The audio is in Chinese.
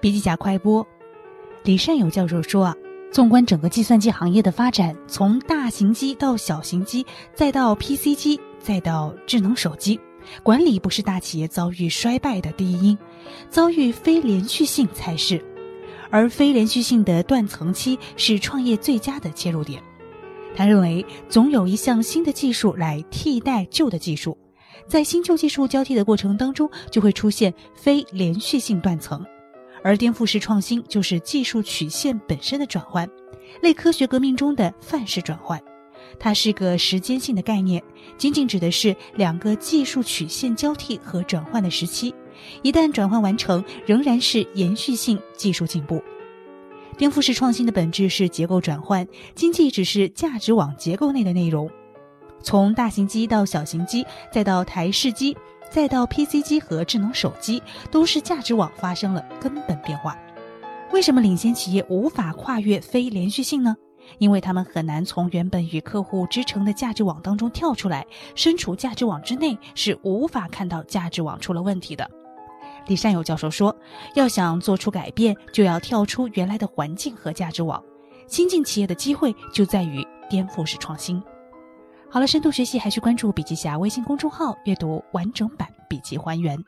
笔记侠快播，李善友教授说啊，纵观整个计算机行业的发展，从大型机到小型机，再到 PC 机，再到智能手机，管理不是大企业遭遇衰败的第一因，遭遇非连续性才是。而非连续性的断层期是创业最佳的切入点。他认为，总有一项新的技术来替代旧的技术，在新旧技术交替的过程当中，就会出现非连续性断层。而颠覆式创新就是技术曲线本身的转换，类科学革命中的范式转换。它是个时间性的概念，仅仅指的是两个技术曲线交替和转换的时期。一旦转换完成，仍然是延续性技术进步。颠覆式创新的本质是结构转换，经济只是价值网结构内的内容。从大型机到小型机，再到台式机，再到 PC 机和智能手机，都是价值网发生了根本变化。为什么领先企业无法跨越非连续性呢？因为他们很难从原本与客户织成的价值网当中跳出来，身处价值网之内是无法看到价值网出了问题的。李善友教授说：“要想做出改变，就要跳出原来的环境和价值网。新进企业的机会就在于颠覆式创新。”好了，深度学习还需关注笔记侠微信公众号，阅读完整版笔记还原。